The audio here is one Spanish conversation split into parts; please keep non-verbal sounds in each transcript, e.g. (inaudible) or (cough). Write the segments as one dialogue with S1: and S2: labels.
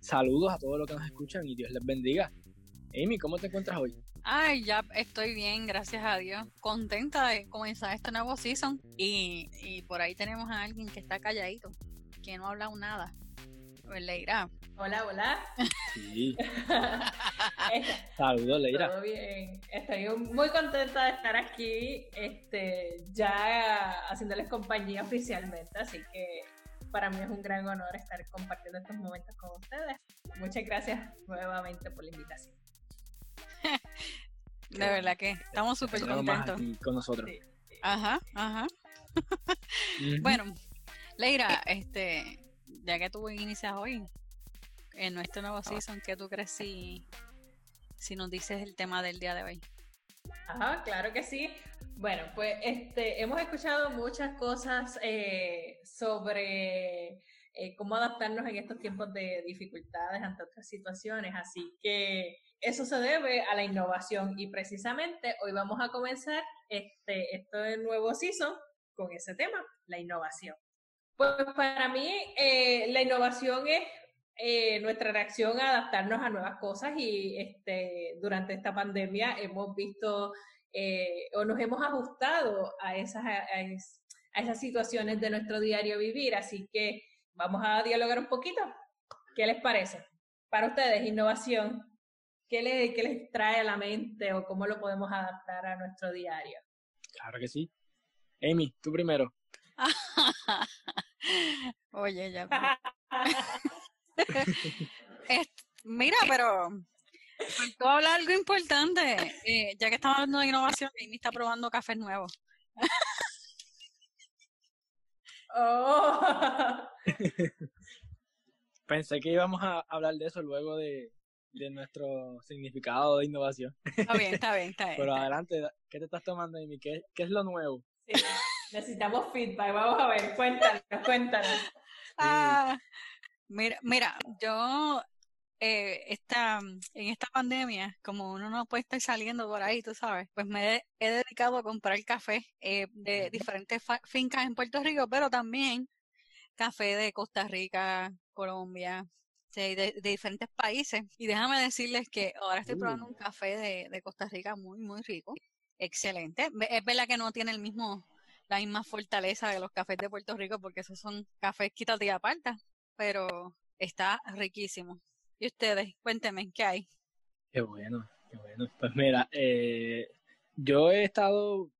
S1: Saludos a todos los que nos escuchan y Dios les bendiga. Amy, ¿cómo te encuentras hoy?
S2: Ay, ya estoy bien, gracias a Dios. Contenta de comenzar este nuevo season. Y, y por ahí tenemos a alguien que está calladito, que no ha hablado nada. Pues Leira.
S3: Hola, hola.
S1: Sí. (laughs) Saludos, Leira.
S3: Todo bien. Estoy muy contenta de estar aquí, este, ya haciéndoles compañía oficialmente, así que para mí es un gran honor estar compartiendo estos momentos con ustedes. Muchas gracias nuevamente por la invitación. (laughs)
S2: De verdad que estamos súper contentos.
S1: Con nosotros.
S2: Ajá, ajá. bueno, Leira, este, ya que tú inicias hoy en nuestro nuevo ah. season, ¿qué tú crees si, si nos dices el tema del día de hoy?
S3: Ajá, claro que sí. Bueno, pues este, hemos escuchado muchas cosas eh, sobre eh, cómo adaptarnos en estos tiempos de dificultades ante otras situaciones, así que eso se debe a la innovación y precisamente hoy vamos a comenzar este, este nuevo season con ese tema, la innovación. Pues para mí eh, la innovación es nuestra reacción a adaptarnos a nuevas cosas y este, durante esta pandemia hemos visto eh, o nos hemos ajustado a esas, a, esas situaciones de nuestro diario vivir. Así que vamos a dialogar un poquito. ¿Qué les parece? Para ustedes, innovación, ¿qué les, qué les trae a la mente o cómo lo podemos adaptar a nuestro diario?
S1: Claro que sí. Amy, tú primero. (laughs)
S2: Oye, ya. (laughs) (laughs) mira, pero faltó hablar algo importante. Eh, ya que estamos hablando de innovación, Amy está probando cafés nuevos.
S3: oh. (laughs)
S1: Pensé que íbamos a hablar de eso luego de, de nuestro significado de innovación.
S2: Está bien, está bien, está bien.
S1: Pero adelante, ¿qué te estás tomando, Amy? ¿Qué, qué es lo nuevo?
S3: Sí, necesitamos feedback. Vamos a ver, cuéntanos, cuéntanos.
S2: Ah, Mira, mira, yo eh, esta, en esta pandemia, como uno no puede estar saliendo por ahí, tú sabes, pues me he, dedicado a comprar café eh, de diferentes fincas en Puerto Rico, pero también café de Costa Rica, Colombia, de, diferentes países. Y déjame decirles que ahora estoy probando uh. un café de, de Costa Rica muy, muy rico. Excelente. Es verdad que no tiene el mismo, la misma fortaleza de los cafés de Puerto Rico porque esos son cafés quítate y aparta, pero está riquísimo. ¿Y ustedes? Cuéntenme, ¿qué hay?
S1: Qué bueno, qué bueno. Pues mira, eh, yo he estado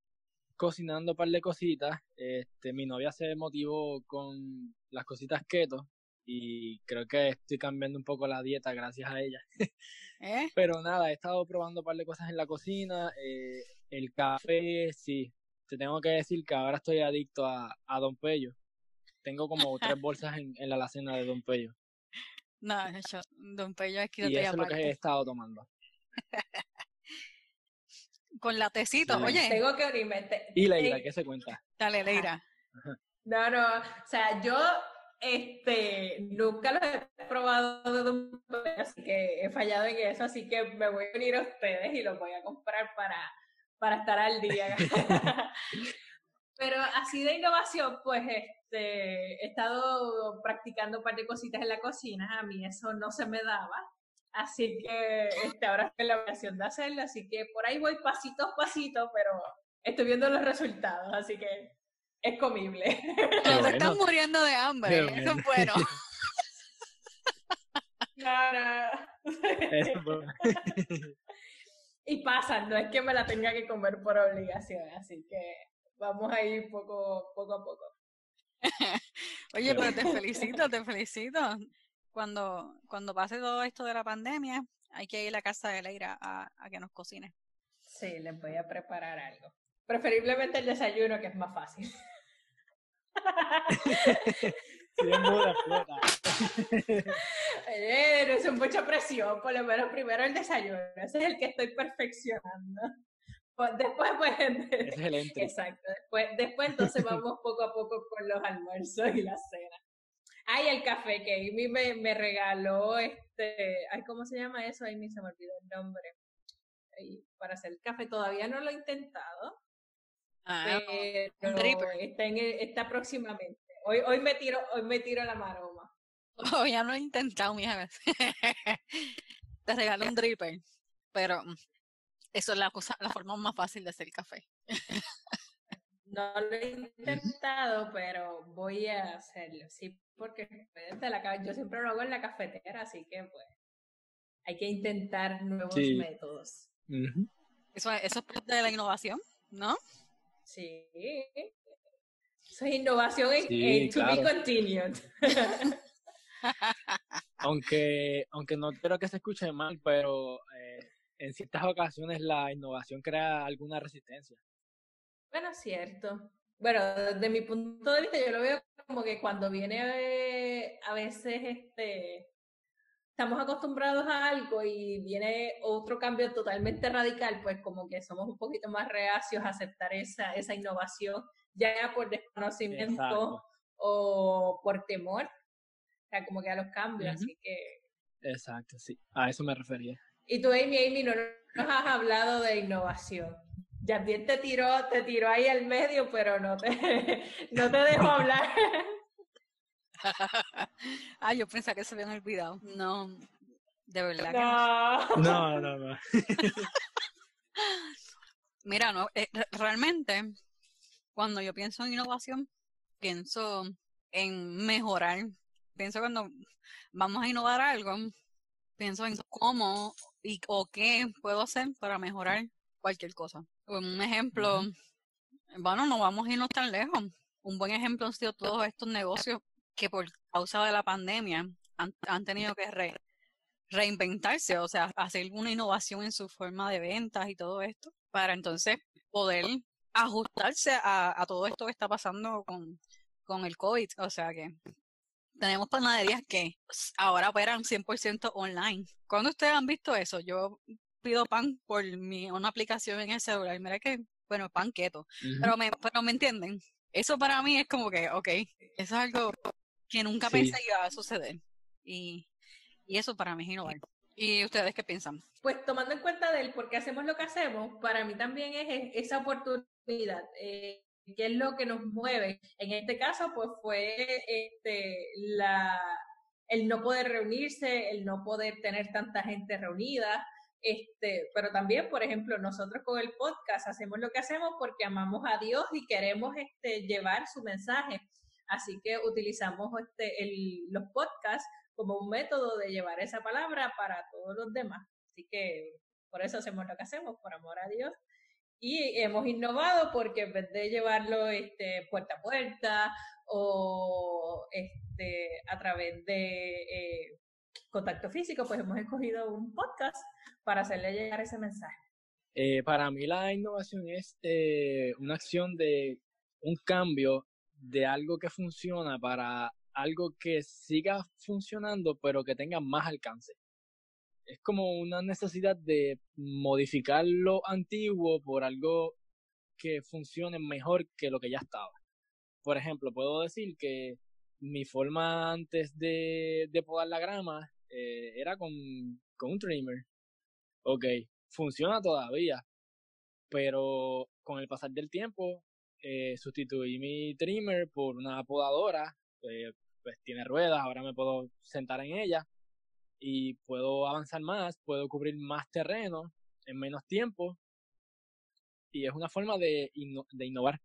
S1: cocinando un par de cositas. Este, mi novia se motivó con las cositas keto y creo que estoy cambiando un poco la dieta gracias a ella. (laughs) ¿Eh? Pero nada, he estado probando un par de cosas en la cocina. Eh, el café, sí. Te tengo que decir que ahora estoy adicto a, a Don Pello. Tengo como tres (laughs) bolsas en, en la alacena de Don Pello.
S2: No, (laughs) yo, Don Pello es que
S1: Y eso es lo que he estado tomando. (laughs)
S2: Con la tecito, oye.
S3: Tengo que unirme.
S1: y Leira, ¿qué se cuenta?
S2: Dale, Leira.
S3: No, no, o sea, yo este nunca lo he probado de Don Pello, así que he fallado en eso, así que me voy a unir a ustedes y lo voy a comprar para, para estar al día. (laughs) Pero así de innovación, pues este, he estado practicando un par de cositas en la cocina, a mí eso no se me daba, así que este, ahora estoy en la ocasión de hacerlo, así que por ahí voy pasito a pasito, pero estoy viendo los resultados, así que es comible.
S2: No te estás muriendo de hambre, (laughs) eso es bueno.
S3: y pasa, no es que me la tenga que comer por obligación, así que vamos a ir poco, poco a poco. (laughs)
S2: Oye, pero te (laughs) felicito, te felicito. Cuando, cuando pase todo esto de la pandemia, hay que ir a la casa de Leira a, a que nos cocine.
S3: Sí, les voy a preparar algo. Preferiblemente el desayuno, que es más fácil.
S1: Sí, es.
S3: Oye, no es mucha presión, por lo menos primero el desayuno. Ese es el que estoy perfeccionando. Pues, después, pues, (laughs) exacto. Después, después entonces (laughs) vamos poco a poco con los almuerzos y la cena. Ay, el café que Amy me, me regaló, este, ay, ¿cómo se llama eso? Amy se me olvidó el nombre. para hacer el café todavía no lo he intentado. Ah, pero está, en está próximamente. Hoy, hoy me tiro, hoy me tiro la maroma. (laughs)
S2: Oh, ya lo he intentado, mija. Te regalo un dripper, pero mm, eso es la cosa, la forma más fácil de hacer café.
S3: No lo he intentado, pero voy a hacerlo, sí, porque la, yo siempre lo hago en la cafetera, así que pues hay que intentar nuevos métodos.
S2: eso, eso es parte de la innovación, ¿no?
S3: Sí. Eso es innovación en, to be continued. (laughs) (laughs)
S1: aunque, aunque no quiero que se escuche mal, pero eh, en ciertas ocasiones la innovación crea alguna resistencia.
S3: Bueno, cierto. Bueno, desde mi punto de vista, yo lo veo como que cuando viene a veces este estamos acostumbrados a algo y viene otro cambio totalmente radical, pues como que somos un poquito más reacios a aceptar esa, esa innovación, ya por desconocimiento o por temor, o sea, como que a los cambios, así que...
S1: Exacto, sí, a eso me refería.
S3: Y tú, Amy, Amy, no nos has hablado de innovación. Yadier te tiró, te tiró ahí al medio, pero no te, (laughs) no te dejó hablar. (laughs)
S2: ah, yo pensaba que se habían olvidado. No, de verdad
S1: no. que no. No, no, (laughs)
S2: Mira, no, eh, realmente, cuando yo pienso en innovación, pienso en mejorar. Pienso cuando vamos a innovar algo, pienso en cómo y o qué puedo hacer para mejorar cualquier cosa. Un ejemplo, bueno, no vamos a irnos tan lejos. Un buen ejemplo han sido todos estos negocios que por causa de la pandemia han, tenido que reinventarse, o sea, hacer una innovación en su forma de ventas y todo esto, para entonces poder ajustarse a, todo esto que está pasando con, con el COVID. O sea que tenemos panaderías que ahora operan 100% online. ¿Cuándo ustedes han visto eso? Yo pido pan por mi, una aplicación en el celular. Mira que, bueno, pan keto. pero, me, pero me entienden. Eso para mí es como que, ok, eso es algo que nunca pensé que iba a suceder. Y, y eso para mí es innovar. ¿Y ustedes qué piensan?
S3: Pues tomando en cuenta del por qué hacemos lo que hacemos, para mí también es esa oportunidad. Eh, ¿Qué es lo que nos mueve? En este caso, pues fue este, el no poder reunirse, el no poder tener tanta gente reunida, este, pero también, por ejemplo, nosotros con el podcast hacemos lo que hacemos porque amamos a Dios y queremos este, llevar su mensaje. Así que utilizamos este, el, los podcasts como un método de llevar esa palabra para todos los demás. Así que por eso hacemos lo que hacemos, por amor a Dios. Y hemos innovado porque en vez de llevarlo este, puerta a puerta o este, a través de eh, contacto físico, pues hemos escogido un podcast para hacerle llegar ese mensaje.
S1: Eh, para mí la innovación es eh, una acción de un cambio de algo que funciona para algo que siga funcionando, pero que tenga más alcance. Es como una necesidad de modificar lo antiguo por algo que funcione mejor que lo que ya estaba. Por ejemplo, puedo decir que mi forma antes de, podar la grama eh, era con, con un trimmer. Ok, funciona todavía, pero con el pasar del tiempo eh, sustituí mi trimmer por una podadora, eh, pues tiene ruedas, ahora me puedo sentar en ella y puedo avanzar más, puedo cubrir más terreno en menos tiempo y es una forma de, de innovar.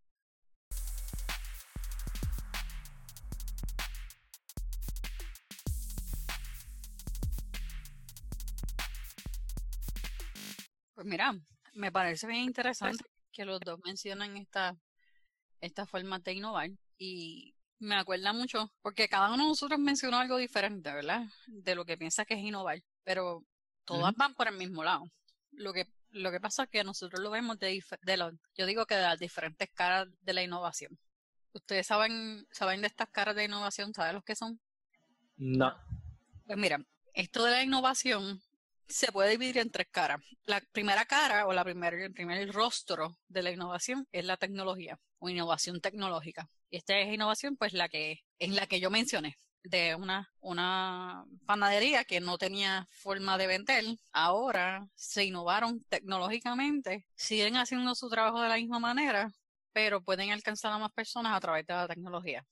S2: Pues mira, me parece bien interesante que los dos mencionan esta esta forma de innovar y me acuerda mucho porque cada uno de nosotros mencionó algo diferente, ¿verdad? De lo que piensa que es innovar, pero todas van por el mismo lado. Lo que lo que pasa es que nosotros lo vemos de, de lo, yo digo que de las diferentes caras de la innovación. ¿Ustedes saben saben de estas caras de innovación? ¿Saben los que son?
S1: No.
S2: Pues mira, esto de la innovación se puede dividir en tres caras. La primera cara o la primer, el primer rostro de la innovación es la tecnología o innovación tecnológica. Y esta es innovación, pues la que es la que yo mencioné de una, una panadería que no tenía forma de vender. Ahora se innovaron tecnológicamente, siguen haciendo su trabajo de la misma manera, pero pueden alcanzar a más personas a través de la tecnología.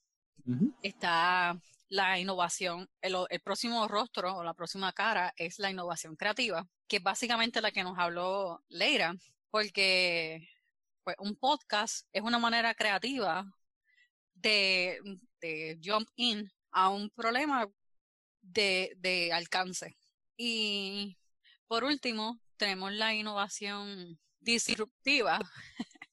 S2: está la innovación, el, el, próximo rostro o la próxima cara es la innovación creativa, que es básicamente la que nos habló Leira, porque pues, un podcast es una manera creativa de, de jump in a un problema de, de alcance. Y por último, tenemos la innovación disruptiva, (laughs)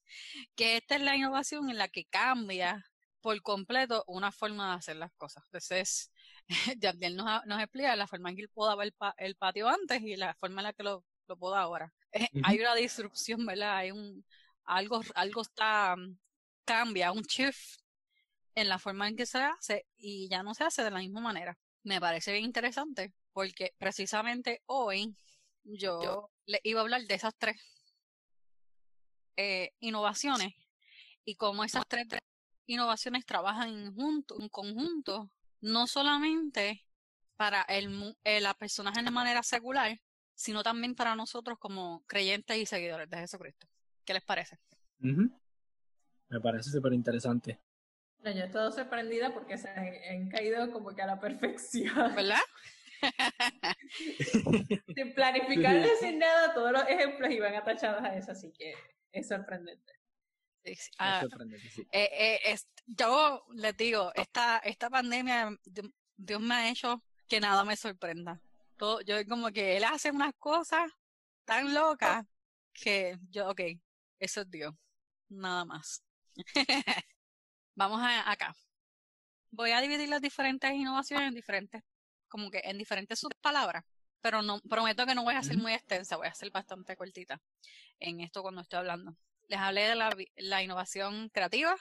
S2: que esta es la innovación en la que cambia por completo una forma de hacer las cosas. Entonces, (laughs) Yabdiel nos, nos explica la forma en que él podaba el, el patio antes y la forma en la que lo, lo poda ahora. Hay una disrupción, ¿verdad? Hay un algo, algo está cambia, un shift en la forma en que se hace y ya no se hace de la misma manera. Me parece bien interesante porque precisamente hoy yo, le iba a hablar de esas tres eh, innovaciones y cómo esas tres innovaciones trabajan en, junto, en conjunto, no solamente para el, eh, la personas en de manera secular, sino también para nosotros como creyentes y seguidores de Jesucristo. ¿Qué les parece?
S1: Me parece súper interesante.
S3: Yo he estado sorprendida porque se han, caído como que a la perfección.
S2: ¿Verdad? (laughs)
S3: Sin planificar sin nada, todos los ejemplos iban atachados a eso, así que es sorprendente.
S2: Ah, eh, eh, es, yo les digo, esta, esta pandemia, Dios me ha hecho que nada me sorprenda. Todo, yo como que él hace unas cosas tan locas que yo, ok, eso es Dios, nada más. (laughs) Vamos a, acá. Voy a dividir las diferentes innovaciones en diferentes, como que en diferentes subpalabras, pero no prometo que no voy a ser muy extensa, voy a ser bastante cortita en esto cuando estoy hablando. Les hablé de la, la innovación creativa,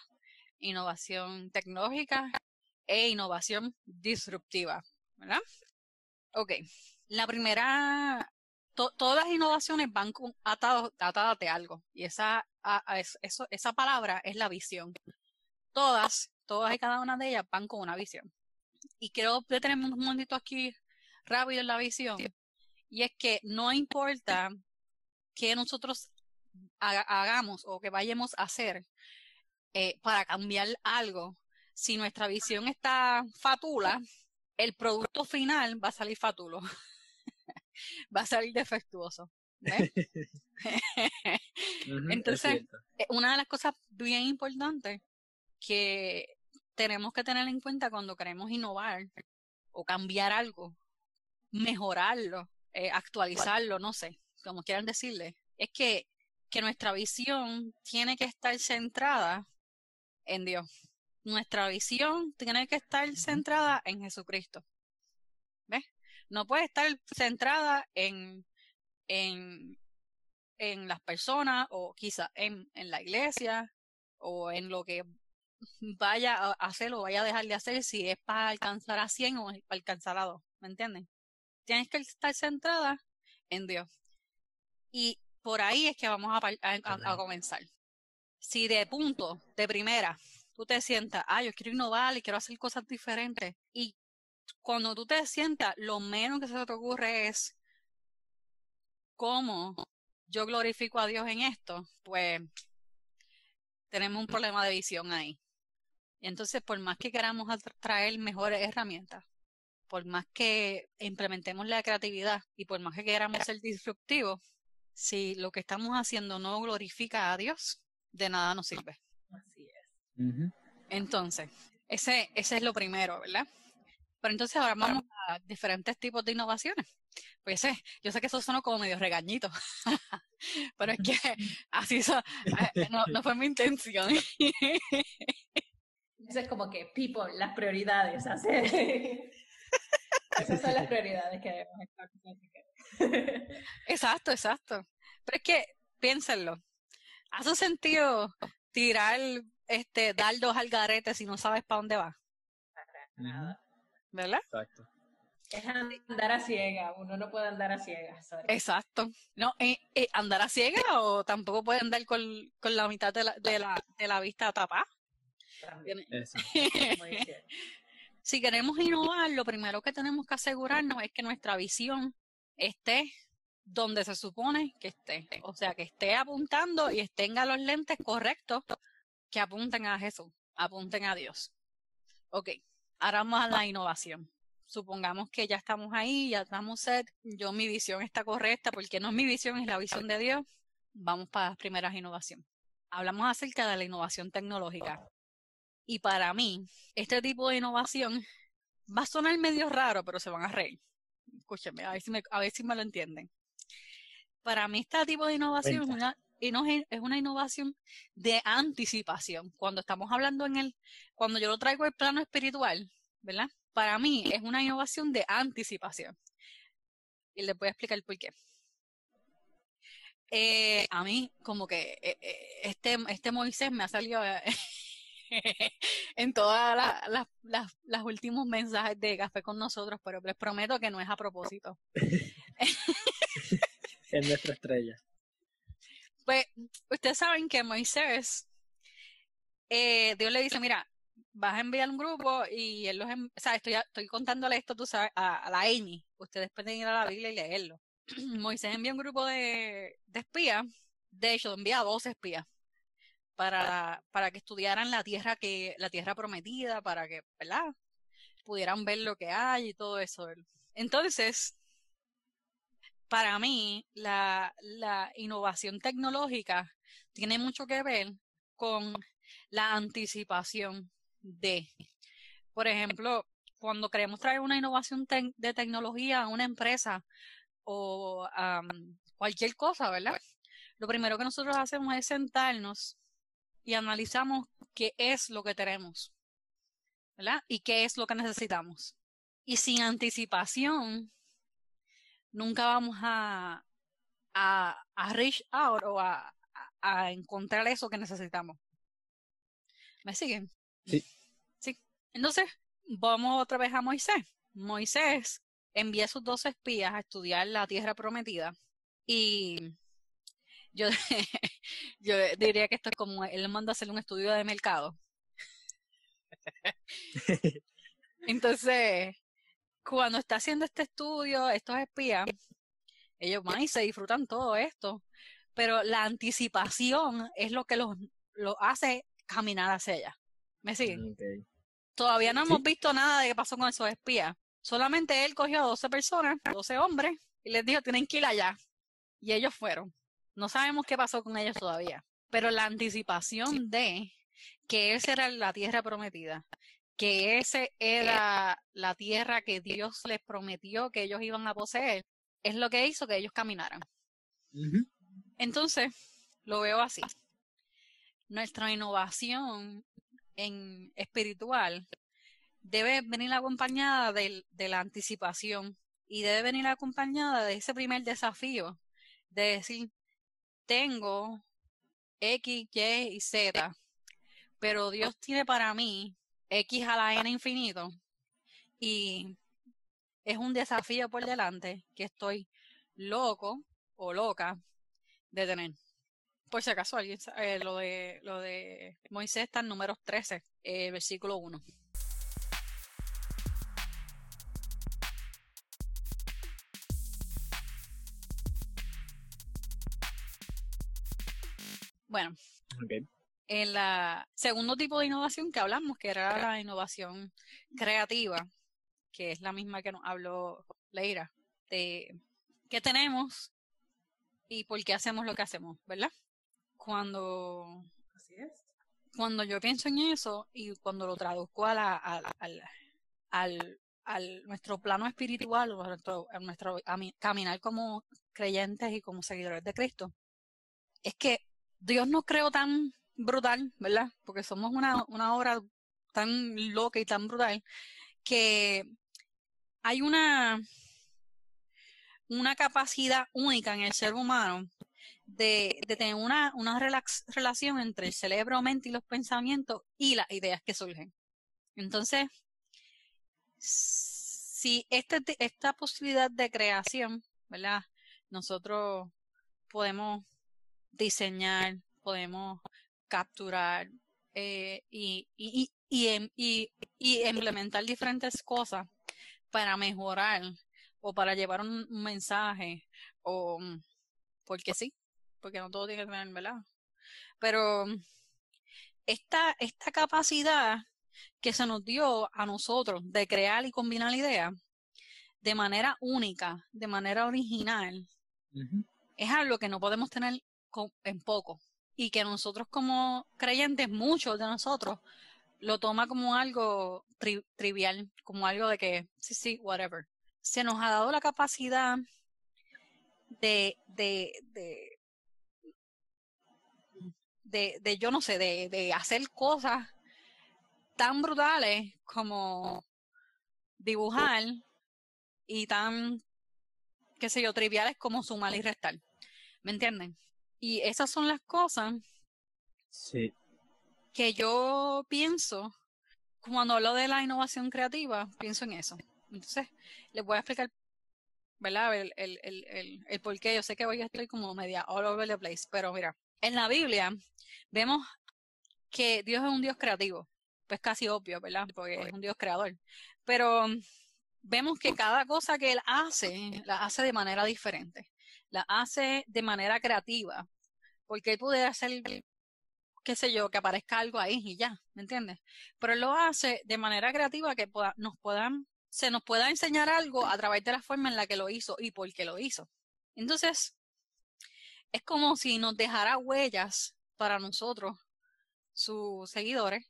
S2: innovación tecnológica e innovación disruptiva, ¿verdad? Ok, la primera, todas las innovaciones van atadas, de algo y esa, eso, esa palabra es la visión. Todas, todas y cada una de ellas van con una visión. Y quiero detenerme un momentito aquí rápido en la visión. Y es que no importa que nosotros hagamos o que vayamos a hacer eh, para cambiar algo, si nuestra visión está fatula, el producto final va a salir fatulo. (laughs) va a salir defectuoso. (laughs) (laughs) Entonces, eh, una de las cosas bien importantes que tenemos que tener en cuenta cuando queremos innovar o cambiar algo, mejorarlo, eh, actualizarlo, no sé, como quieran decirle, es que, que nuestra visión tiene que estar centrada en Dios. Nuestra visión tiene que estar centrada en Jesucristo. ¿Ves? No puede estar centrada en, en, en las personas o quizá en, en la iglesia o en lo que (laughs) vaya a hacer o vaya a dejar de hacer si es para alcanzar a 100 o para alcanzar a 2, ¿me entienden? Tienes que estar centrada en Dios. Y por ahí es que vamos a, a, comenzar. Si de punto, de primera, tú te sientas, ah, yo quiero innovar y quiero hacer cosas diferentes, y cuando tú te sientas, lo menos que se te ocurre es cómo yo glorifico a Dios en esto, pues tenemos un problema de visión ahí. Entonces, por más que queramos traer mejores herramientas, por más que implementemos la creatividad y por más que queramos ser disruptivos, si lo que estamos haciendo no glorifica a Dios, de nada nos sirve.
S3: Así es.
S2: Entonces, ese, ese es lo primero, ¿verdad? Pero entonces ahora vamos a diferentes tipos de innovaciones. Pues sé, yo sé que eso suena como medio regañito, (laughs) pero es que (laughs) así eh, no, no fue mi intención. (laughs)
S3: Eso es como que, people, las prioridades. Hacer. (laughs) (laughs) Esas son las prioridades que debemos estar.
S2: Exacto, exacto. Pero es que, piénsenlo. ¿Hace sentido tirar este dardos al garete si no sabes para dónde va?
S3: Nada.
S2: ¿verdad?
S1: Exacto.
S3: Es andar a ciega, uno no puede andar a ciegas.
S2: Exacto. No, eh, eh, andar a ciega o tampoco puede andar con, con la mitad de la, de la, de la vista tapada. (laughs) si queremos innovar, lo primero que tenemos que asegurarnos es que nuestra visión esté donde se supone que esté. O sea, que esté apuntando y tenga los lentes correctos que apunten a Jesús, apunten a Dios. Ok, ahora vamos a la innovación. Supongamos que ya estamos ahí, ya estamos set, yo mi visión está correcta, porque no es mi visión, es la visión de Dios. Vamos para las primeras innovaciones. Hablamos acerca de la innovación tecnológica. Y para mí, este tipo de innovación va a sonar medio raro, pero se van a reír. Escúchenme, a ver si me, a ver si me lo entienden. Para mí, este tipo de innovación es una, es una innovación de anticipación. Cuando estamos hablando en el, cuando yo lo traigo al plano espiritual, ¿verdad? Para mí es una innovación de anticipación. Y les voy a explicar por qué. Eh, a mí, como que eh, eh, este, este Moisés me ha salido (laughs) en todas las, las, últimos mensajes de café con nosotros, pero les prometo que no es a propósito. (laughs)
S1: es nuestra estrella.
S2: Pues ustedes saben que Moisés, eh, Dios le dice, mira, vas a enviar un grupo y él los, o sea, estoy, estoy contándole esto, tú sabes, a, la Amy. Ustedes pueden ir a la Biblia y leerlo. (clears throat) Moisés envía un grupo de, de espías, de hecho, envía a dos espías para, para que estudiaran la tierra que, la tierra prometida, para que, ¿verdad? pudieran ver lo que hay y todo eso. Entonces, para mí, la, la innovación tecnológica tiene mucho que ver con la anticipación de, por ejemplo, cuando queremos traer una innovación de tecnología a una empresa o cualquier cosa, ¿verdad? Lo primero que nosotros hacemos es sentarnos y analizamos qué es lo que tenemos, ¿verdad? Y qué es lo que necesitamos. Y sin anticipación, nunca vamos a, a, a reach out o a, a, encontrar eso que necesitamos. ¿Me siguen?
S1: Sí.
S2: Sí. Entonces, vamos otra vez a Moisés. Moisés envía a sus dos espías a estudiar la tierra prometida y yo, (laughs) yo diría que esto es como él manda a hacer un estudio de mercado. (laughs) Entonces, cuando está haciendo este estudio, estos espías, ellos van y se disfrutan todo esto, pero la anticipación es lo que los, hace caminar hacia allá. ¿Me siguen? Todavía no hemos visto nada de qué pasó con esos espías. Solamente él cogió a 12 personas, 12 hombres, y les dijo, tienen que ir allá. Y ellos fueron. No sabemos qué pasó con ellos todavía. Pero la anticipación de que esa era la tierra prometida, que esa era la tierra que Dios les prometió que ellos iban a poseer, es lo que hizo que ellos caminaran. Entonces, lo veo así. Nuestra innovación en espiritual debe venir acompañada de, de la anticipación y debe venir acompañada de ese primer desafío de decir, tengo X, Y y Z, pero Dios tiene para mí X a la N infinito y es un desafío por delante que estoy loco o loca de tener. Por si acaso alguien sabe, lo de lo de Moisés está en números 13, eh, versículo 1. Bueno, en la segundo tipo de innovación que hablamos, que era la innovación creativa, que es la misma que nos habló Leira, de qué tenemos y por qué hacemos lo que hacemos, ¿verdad? Cuando,
S3: Así es.
S2: cuando yo pienso en eso y cuando lo traduzco a la, al, al, al, nuestro plano espiritual, a nuestro, a nuestro caminar como creyentes y como seguidores de Cristo, es que Dios nos creó tan brutal, ¿verdad? Porque somos una, una obra tan loca y tan brutal que hay una, una capacidad única en el ser humano de, de tener una, una relación entre el cerebro, mente y los pensamientos y las ideas que surgen. Entonces, si este, esta posibilidad de creación, ¿verdad? Nosotros podemos diseñar, podemos capturar eh, y, y, y, y, implementar diferentes cosas para mejorar o para llevar un, mensaje o porque sí, porque no todo tiene que tener, ¿verdad? Pero esta, esta capacidad que se nos dio a nosotros de crear y combinar la idea de manera única, de manera original, es algo que no podemos tener en poco y que nosotros como creyentes, muchos de nosotros, lo toma como algo trivial, como algo de que, sí, sí, whatever. Se nos ha dado la capacidad de, de, de, de, de yo no sé, de, de hacer cosas tan brutales como dibujar y tan, qué sé yo, triviales como sumar y restar. ¿Me entienden? Y esas son las cosas
S1: sí.
S2: que yo pienso cuando hablo de la innovación creativa, pienso en eso. Entonces, les voy a explicar, ¿verdad? El, el, el, el, por qué. Yo sé que voy a estar como media all over the place, pero mira, en la Biblia vemos que Dios es un Dios creativo. Pues casi obvio, ¿verdad? Porque es un Dios creador. Pero vemos que cada cosa que Él hace, la hace de manera diferente. La hace de manera creativa. Porque puede hacer qué sé yo, que aparezca algo ahí y ya, ¿me entiendes? Pero lo hace de manera creativa que nos puedan, se nos pueda enseñar algo a través de la forma en la que lo hizo y por qué lo hizo. Entonces, es como si nos dejara huellas para nosotros, sus seguidores,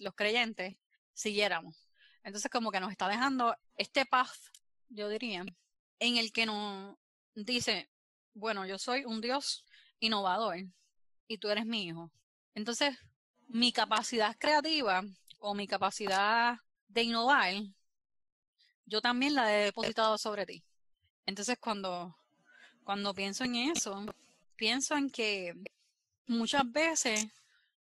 S2: los creyentes, siguiéramos. Entonces, como que nos está dejando este path, yo diría, en el que nos dice, bueno, yo soy un Dios innovador y tú eres mi hijo. Entonces, mi capacidad creativa o mi capacidad de innovar, yo también la he depositado sobre ti. Entonces, cuando, cuando pienso en eso, pienso en que muchas veces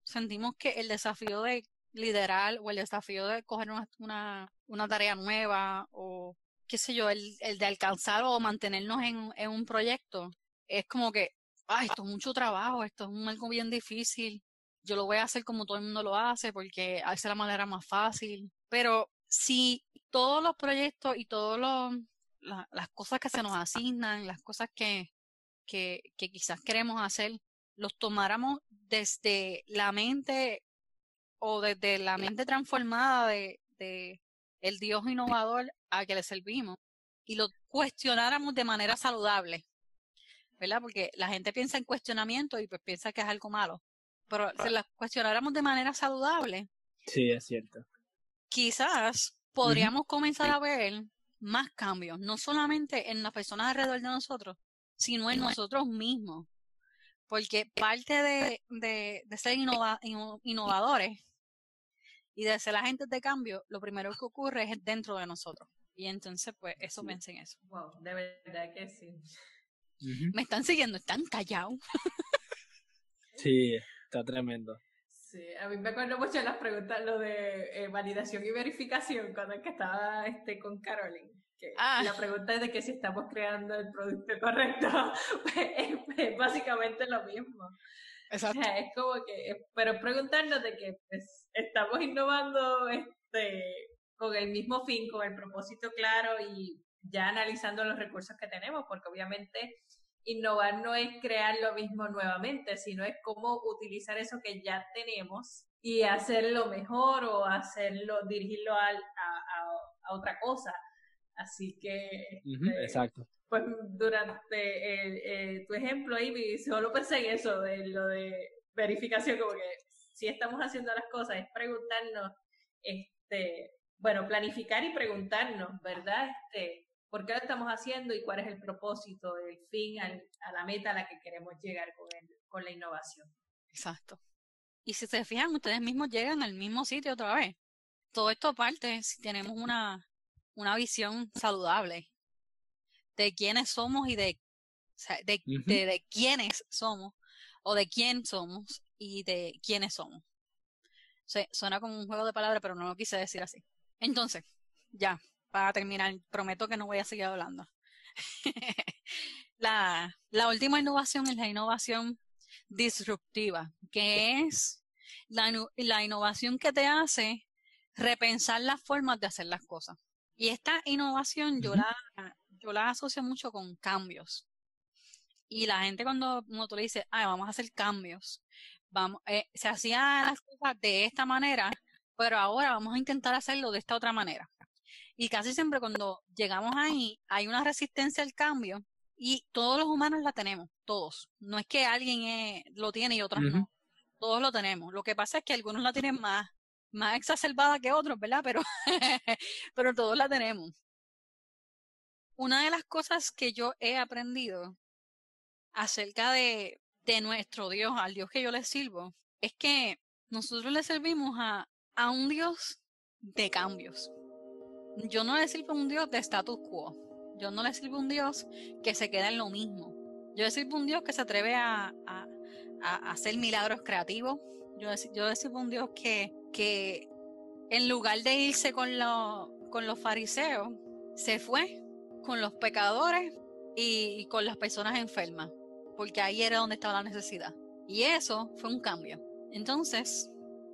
S2: sentimos que el desafío de liderar o el desafío de coger una, una, una tarea nueva o qué sé yo, el, el de alcanzar o mantenernos en, en un proyecto, es como que ah, esto es mucho trabajo, esto es algo bien difícil, yo lo voy a hacer como todo el mundo lo hace porque hace la manera más fácil. Pero si todos los proyectos y todas las cosas que se nos asignan, las cosas que, que, que quizás queremos hacer, los tomáramos desde la mente o desde la mente transformada de, de el Dios innovador a que le servimos y lo cuestionáramos de manera saludable, ¿verdad? Porque la gente piensa en cuestionamiento y pues piensa que es algo malo. Pero si las cuestionáramos de manera saludable.
S1: Sí, es cierto.
S2: Quizás podríamos comenzar a ver más cambios, no solamente en las personas alrededor de nosotros, sino en nosotros mismos. Porque parte de, de, de ser innovadores y de ser agentes de cambio, lo primero que ocurre es dentro de nosotros. Y entonces, pues, eso pensé en eso.
S3: Wow, de verdad que sí.
S2: Me están siguiendo, están callados.
S1: sí, está tremendo.
S3: Sí, a mí me acuerdo mucho de las preguntas, lo de eh, validación y verificación, cuando es que estaba este, con Caroline. Que ah. La pregunta es de que si estamos creando el producto correcto, (laughs) pues, es, básicamente lo mismo. Exacto. (laughs) es como que, pero preguntarnos de que pues, estamos innovando este, con el mismo fin, con el propósito claro y ya analizando los recursos que tenemos, porque obviamente innovar no es crear lo mismo nuevamente, sino es cómo utilizar eso que ya tenemos y hacerlo mejor o hacerlo, dirigirlo a, a, otra cosa. Así que...
S1: Este, exacto.
S3: Pues durante tu ejemplo ahí, solo pensé en eso, de lo de verificación, como que si estamos haciendo las cosas, es preguntarnos, este, bueno, planificar y preguntarnos, ¿verdad? Este, por qué lo estamos haciendo y cuál es el propósito, el fin, a la meta a la que queremos llegar con, con la innovación.
S2: Exacto. Y si se fijan, ustedes mismos llegan al mismo sitio otra vez. Todo esto parte si tenemos una, una visión saludable de quiénes somos y de, de, de, quiénes somos o de quién somos y de quiénes somos. suena como un juego de palabras, pero no lo quise decir así. Entonces, ya, para terminar, prometo que no voy a seguir hablando. (laughs) la, la última innovación es la innovación disruptiva, que es la, la innovación que te hace repensar las formas de hacer las cosas. Y esta innovación yo, la, yo la asocio mucho con cambios. Y la gente cuando, uno le dices, ah, vamos a hacer cambios, vamos, eh, se hacían las cosas de esta manera, pero ahora vamos a intentar hacerlo de esta otra manera. Y casi siempre cuando llegamos ahí hay una resistencia al cambio y todos los humanos la tenemos, todos. No es que alguien lo tiene y otros no. Todos lo tenemos. Lo que pasa es que algunos la tienen más, más exacerbada que otros, ¿verdad? Pero, (laughs) pero todos la tenemos. Una de las cosas que yo he aprendido acerca de, de nuestro Dios, al Dios que yo le sirvo, es que nosotros le servimos a, a un Dios de cambios. Yo no le sirvo a un Dios de status quo. Yo no le sirvo a un Dios que se queda en lo mismo. Yo le sirvo a un Dios que se atreve a, a, hacer milagros creativos. Yo, yo le sirvo a un Dios que, que en lugar de irse con, con los fariseos, se fue con los pecadores y, con las personas enfermas, porque ahí era donde estaba la necesidad. Y eso fue un cambio. Entonces,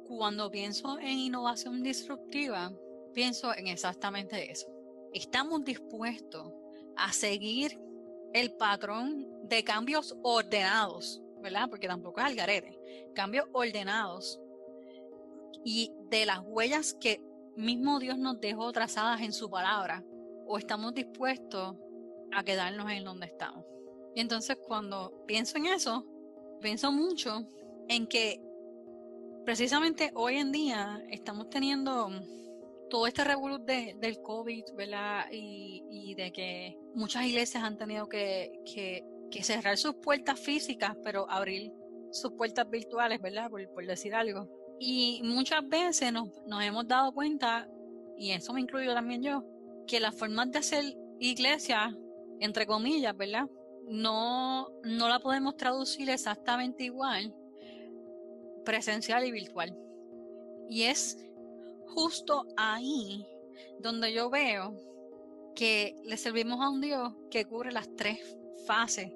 S2: cuando pienso en innovación disruptiva, pienso en exactamente eso. Estamos dispuestos a seguir el patrón de cambios ordenados, ¿verdad? Porque tampoco es algarete. Cambios ordenados y de las huellas que mismo Dios nos dejó trazadas en su palabra, o estamos dispuestos a quedarnos en donde estamos. Y entonces cuando pienso en eso, pienso mucho en que precisamente hoy en día estamos teniendo todo este revuelo de, del COVID, ¿verdad? Y, de que muchas iglesias han tenido que, que, cerrar sus puertas físicas, pero abrir sus puertas virtuales, ¿verdad? Por, por decir algo. Y muchas veces nos, hemos dado cuenta, y eso me incluyo también yo, que las formas de hacer iglesia, entre comillas, ¿verdad? No, no la podemos traducir exactamente igual presencial y virtual. Y es justo ahí donde yo veo que le servimos a un Dios que cubre las tres fases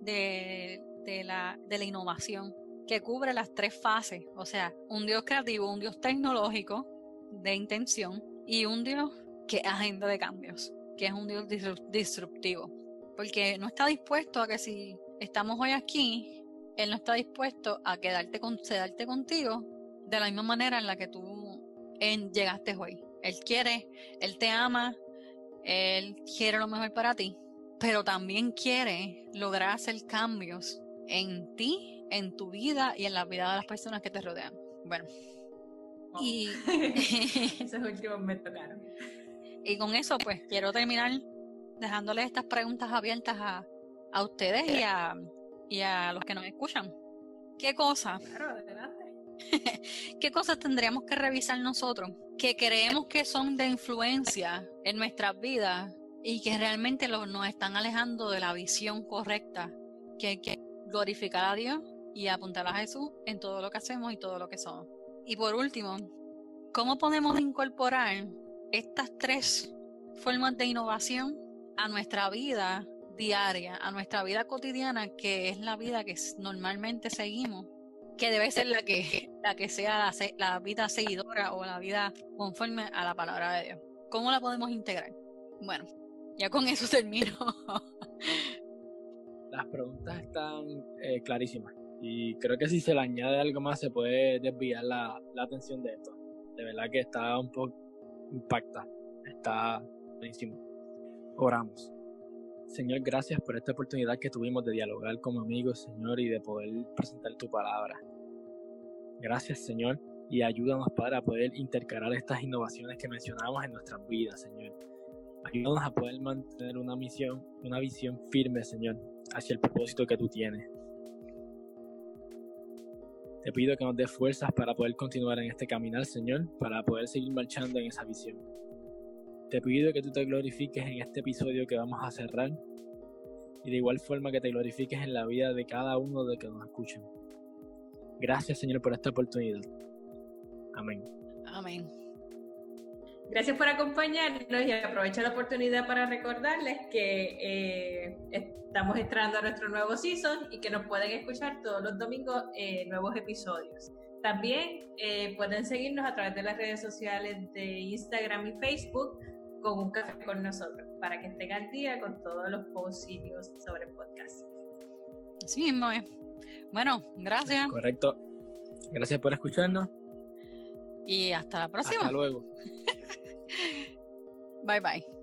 S2: de, de, la, de la innovación que cubre las tres fases, o sea, un Dios creativo, un Dios tecnológico de intención y un Dios que agenda de cambios, que es un Dios disruptivo, porque no está dispuesto a que si estamos hoy aquí, Él no está dispuesto a quedarte, con, quedarte contigo de la misma manera en la que tú llegaste hoy. Él quiere, Él te ama, Él quiere lo mejor para ti, pero también quiere lograr hacer cambios en ti en tu vida y en la vida de las personas que te rodean. Bueno.
S3: Oh. Y (laughs) esos últimos me tocaron.
S2: Y con eso, pues, quiero terminar dejándoles estas preguntas abiertas a, a ustedes y a, y a los que nos escuchan. ¿Qué cosas? (laughs)
S3: Claro.
S2: ¿Qué cosas tendríamos que revisar nosotros que creemos que son de influencia en nuestras vidas y que realmente nos están alejando de la visión correcta que hay que glorificar a Dios y apuntar a Jesús en todo lo que hacemos y todo lo que somos. Y por último, ¿cómo podemos incorporar estas tres formas de innovación a nuestra vida diaria, a nuestra vida cotidiana, que es la vida que normalmente seguimos, que debe ser la que, la que sea la, vida seguidora o la vida conforme a la palabra de Dios? ¿Cómo la podemos integrar? Bueno, ya con eso (laughs) termino.
S1: Las preguntas están eh, clarísimas. Y creo que si se le añade algo más se puede desviar la, la atención de esto. De verdad que está un poco impacta. Está buenísimo. Oramos. Señor, gracias por esta oportunidad que tuvimos de dialogar como amigos, Señor, y de poder presentar tu palabra. Gracias, Señor, y ayúdanos, Padre, a poder intercalar estas innovaciones que mencionamos en nuestras vidas, Señor. Ayúdanos a poder mantener una misión, una visión firme, Señor, hacia el propósito que tú tienes. Te pido que nos des fuerzas para poder continuar en este caminar, Señor, para poder seguir marchando en esa visión. Te pido que tú te glorifiques en este episodio que vamos a cerrar y de igual forma que te glorifiques en la vida de cada uno de que nos escuchen. Gracias, Señor, por esta oportunidad. Amén.
S2: Amén.
S3: Gracias por acompañarnos y aprovecho la oportunidad para recordarles que eh, estamos entrando a nuestro nuevo season y que nos pueden escuchar todos los domingos eh, nuevos episodios. También eh, pueden seguirnos a través de las redes sociales de Instagram y Facebook con un café con nosotros para que estén al día con todos los posts y news sobre el podcast.
S2: Sí mismo Bueno, gracias.
S1: Correcto. Gracias por escucharnos
S2: Y hasta la próxima.
S1: Hasta luego. (laughs)
S2: bye bye.